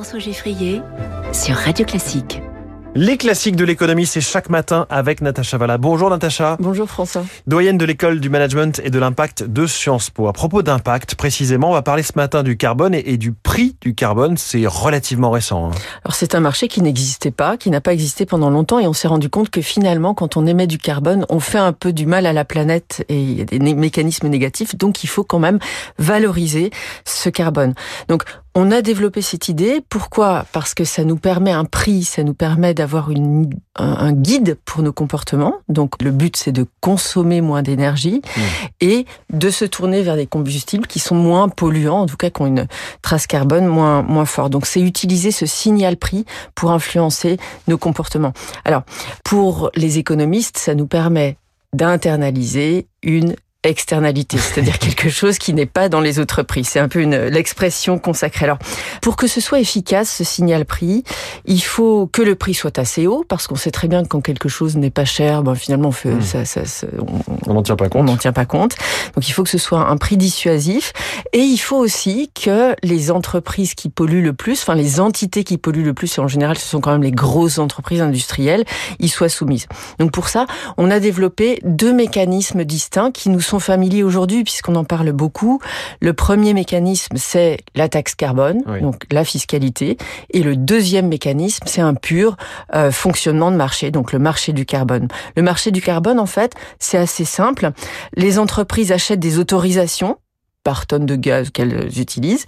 François Geffrier sur Radio Classique. Les classiques de l'économie, c'est chaque matin avec Natacha Valla. Bonjour Natacha. Bonjour François. Doyenne de l'école du management et de l'impact de Sciences Po. À propos d'impact, précisément, on va parler ce matin du carbone et, du prix du carbone. C'est relativement récent. Hein. Alors c'est un marché qui n'existait pas, qui n'a pas existé pendant longtemps et on s'est rendu compte que finalement, quand on émet du carbone, on fait un peu du mal à la planète et il y a des mécanismes négatifs. Donc il faut quand même valoriser ce carbone. Donc on a développé cette idée. Pourquoi? Parce que ça nous permet un prix, ça nous permet d'avoir un, guide pour nos comportements. Donc le but, c'est de consommer moins d'énergie mmh. et de se tourner vers des combustibles qui sont moins polluants, en tout cas qui ont une trace carbone moins, moins forte. Donc c'est utiliser ce signal prix pour influencer nos comportements. Alors, pour les économistes, ça nous permet d'internaliser une externalité, c'est-à-dire quelque chose qui n'est pas dans les autres prix. C'est un peu une l'expression consacrée. Alors, pour que ce soit efficace, ce signal prix, il faut que le prix soit assez haut, parce qu'on sait très bien que quand quelque chose n'est pas cher, ben finalement, on fait, hmm. ça, ça, on n'en tient pas compte. On n'en tient pas compte. Donc, il faut que ce soit un prix dissuasif, et il faut aussi que les entreprises qui polluent le plus, enfin les entités qui polluent le plus, et en général, ce sont quand même les grosses entreprises industrielles, y soient soumises. Donc, pour ça, on a développé deux mécanismes distincts qui nous sont familiers aujourd'hui puisqu'on en parle beaucoup. Le premier mécanisme, c'est la taxe carbone, donc la fiscalité. Et le deuxième mécanisme, c'est un pur euh, fonctionnement de marché, donc le marché du carbone. Le marché du carbone, en fait, c'est assez simple. Les entreprises achètent des autorisations par tonne de gaz qu'elles utilisent.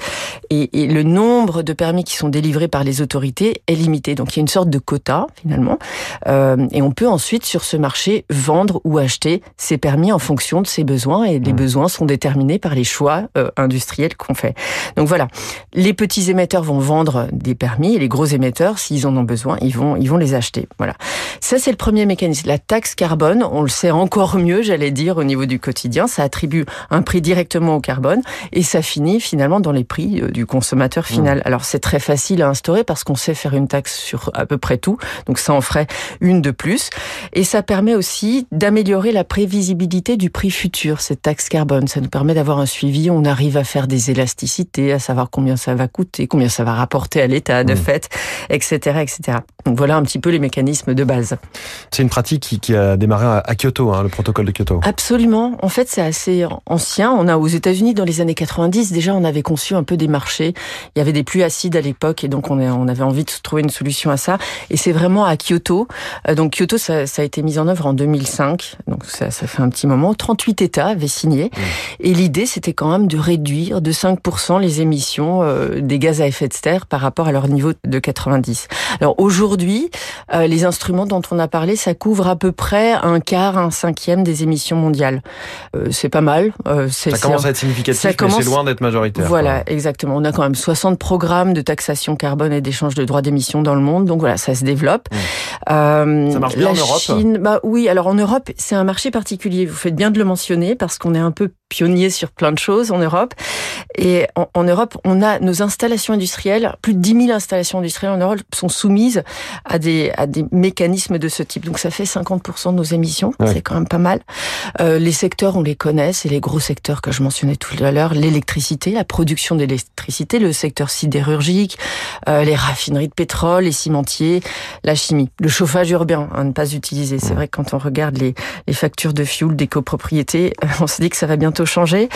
Et, et, le nombre de permis qui sont délivrés par les autorités est limité. Donc il y a une sorte de quota finalement. Euh, et on peut ensuite sur ce marché vendre ou acheter ces permis en fonction de ses besoins. Et les mmh. besoins sont déterminés par les choix euh, industriels qu'on fait. Donc voilà, les petits émetteurs vont vendre des permis et les gros émetteurs, s'ils en ont besoin, ils vont, ils vont les acheter. Voilà. Ça c'est le premier mécanisme. La taxe carbone, on le sait encore mieux, j'allais dire, au niveau du quotidien. Ça attribue un prix directement au carbone et ça finit finalement dans les prix euh, du consommateur final. Mmh. Alors c'est très facile à instaurer parce qu'on sait faire une taxe sur à peu près tout, donc ça en ferait une de plus. Et ça permet aussi d'améliorer la prévisibilité du prix futur, cette taxe carbone. Ça nous permet d'avoir un suivi, on arrive à faire des élasticités, à savoir combien ça va coûter, combien ça va rapporter à l'État de mmh. fait, etc., etc. Donc voilà un petit peu les mécanismes de base. C'est une pratique qui, a démarré à Kyoto, hein, le protocole de Kyoto. Absolument. En fait, c'est assez ancien. On a aux États-Unis dans les années 90, déjà, on avait conçu un peu des marchés. Il y avait des pluies acides à l'époque et donc on, on avait envie de trouver une solution à ça. Et c'est vraiment à Kyoto. Euh, donc Kyoto, ça, ça, a été mis en œuvre en 2005. Donc ça, ça fait un petit moment. 38 États avaient signé. Mmh. Et l'idée, c'était quand même de réduire de 5% les émissions euh, des gaz à effet de serre par rapport à leur niveau de 90. Alors aujourd'hui, euh, les instruments dont on a parlé, ça couvre à peu près un quart, un cinquième des émissions mondiales. c'est pas mal. ça commence à être significatif ça commence... mais c'est loin d'être majoritaire. Voilà, exactement. On a quand même 60 programmes de taxation carbone et d'échange de droits d'émission dans le monde, donc voilà, ça se développe. Mmh. Euh, ça marche bien la en Europe Chine, bah oui, alors en Europe, c'est un marché particulier. Vous faites bien de le mentionner parce qu'on est un peu pionnier sur plein de choses en Europe. Et en, Europe, on a nos installations industrielles, plus de 10 000 installations industrielles en Europe sont soumises à des, à des mécanismes de ce type. Donc ça fait 50% de nos émissions, c'est quand même pas mal. Euh, les secteurs, on les connaît, c'est les gros secteurs que je mentionnais tout à l'heure, l'électricité, la production d'électricité, le secteur sidérurgique, euh, les raffineries de pétrole, les cimentiers, la chimie, le chauffage urbain, à ne pas utiliser. C'est vrai que quand on regarde les, les factures de fuel des copropriétés, on se dit que ça va bientôt changer.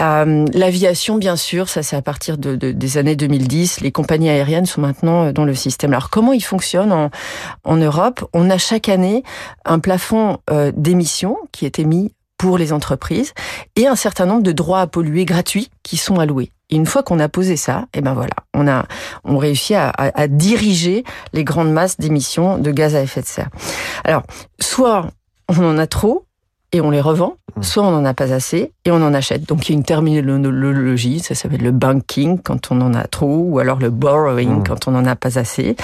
Euh, L'aviation, bien sûr, ça c'est à partir de, de, des années 2010. Les compagnies aériennes sont maintenant dans le système. Alors comment il fonctionne en, en Europe? On a chaque année un plafond euh, d'émissions qui est émis pour les entreprises et un certain nombre de droits à polluer gratuits qui sont alloués. Et une fois qu'on a posé ça, et eh ben voilà, on a on réussit à, à, à diriger les grandes masses d'émissions de gaz à effet de serre. Alors, soit on en a trop, et on les revend, mmh. soit on n'en a pas assez et on en achète. Donc il y a une terminologie, ça s'appelle le banking quand on en a trop, ou alors le borrowing mmh. quand on n'en a pas assez.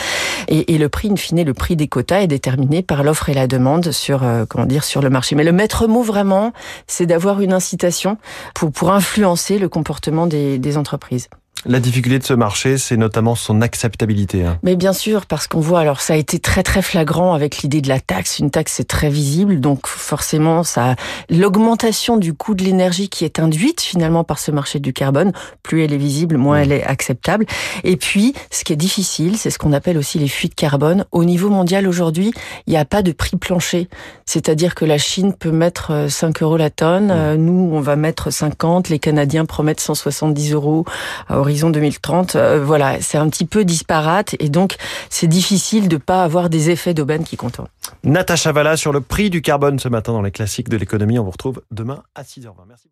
Et, et, le prix, in fine, le prix des quotas est déterminé par l'offre et la demande sur, euh, comment dire, sur le marché. Mais le maître mot vraiment, c'est d'avoir une incitation pour, pour influencer le comportement des, des entreprises. La difficulté de ce marché, c'est notamment son acceptabilité. Hein. Mais bien sûr, parce qu'on voit, alors ça a été très très flagrant avec l'idée de la taxe. Une taxe, c'est très visible, donc forcément, ça, l'augmentation du coût de l'énergie qui est induite finalement par ce marché du carbone, plus elle est visible, moins elle est acceptable. Et puis, ce qui est difficile, c'est ce qu'on appelle aussi les fuites carbone. Au niveau mondial aujourd'hui, il n'y a pas de prix plancher. C'est-à-dire que la Chine peut mettre 5 euh, euros la tonne, euh, nous on va mettre 50, les Canadiens promettent 170 euros à horizon 2030. Euh, voilà, c'est un petit peu disparate et donc c'est difficile de pas avoir des effets d'aubaine qui comptent. Natacha Valla sur le prix du carbone ce matin dans les classiques de l'économie. On vous retrouve demain à 6h20. Merci.